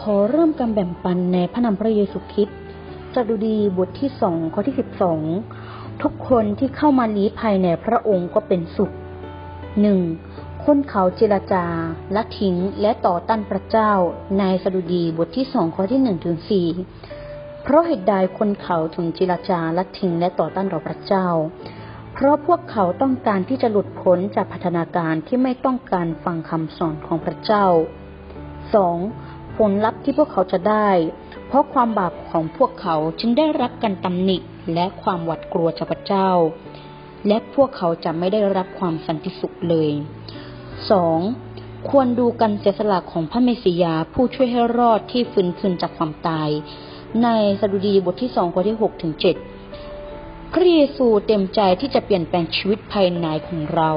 ขอเริ่มการแบ่งปันในพระนามพระเยซูคริสต์สดุดีบทที่สองข้อที่สิบสองทุกคนที่เข้ามาลี้ภัยในพระองค์ก็เป็นสุขหนึ่งคนเขาเจรจาละทิ้งและต่อต้านพระเจ้าในสดุดีบทที่สองข้อที่หนึ่งถึงสี่เพราะเหตุใดคนเขาถึงเจรจาละทิ้งและต่อต้านต่อพระเจ้า เพราะพวกเขาต้องการที่จะหลุดพ้นจากพัฒนาการที่ไม่ต้องการฟังคำสอนของพระเจ้า 2. ผลลัพธ์ที่พวกเขาจะได้ เพราะความบาปของพวกเขาจึงได้รับการตำหนิและความหวาดกลัวจากพระเจ้า และพวกเขาจะไม่ได้รับความสันติสุขเลย 2. ควรดูการเสียสละของพระเมสสิยาผู้ช่วยให้รอดที่ฟื้นคืนจากความตาย ในสดุดีบทที่สองข้อที่หกถึงเจ็ดพระเยซูเต็มใจที่จะเปลี่ยนแปลงชีวิตภายในของเรา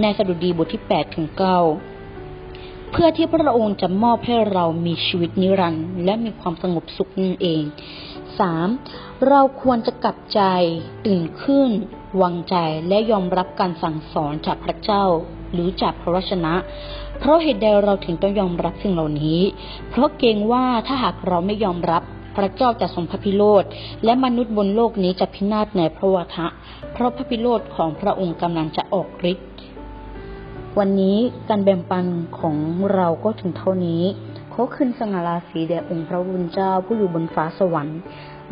ในสดุดีบทที่แปดถึงเก้า เพื่อที่พระองค์จะมอบให้เรามีชีวิตนิรันดร์และมีความสงบสุขนั่นเอง 3. เราควรจะกลับใจตื่นขึ้น วางใจและยอมรับการสั่งสอนจากพระเจ้า หรือจากพระวจนะ เพราะเหตุใดเราถึงต้องยอมรับสิ่งเหล่านี้ เพราะเกรงว่าถ้าหากเราไม่ยอมรับพระเจ้าจะทรงพระพิโรธและมนุษย์บนโลกนี้จะพินาศในพระวทะเพราะพระพิโรธของพระองค์กำลังจะออกฤทธิ์ วันนี้การแบ่งปันของเราก็ถึงเท่านี้ขอขึ้นสง่าราศีแด่องค์พระบุญเจ้าผู้อยู่บนฟ้าสวรรค์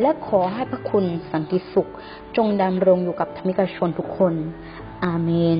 และขอให้พระคุณสันติสุข จงดำรงอยู่กับธรรมิกชนทุกคน อาเมน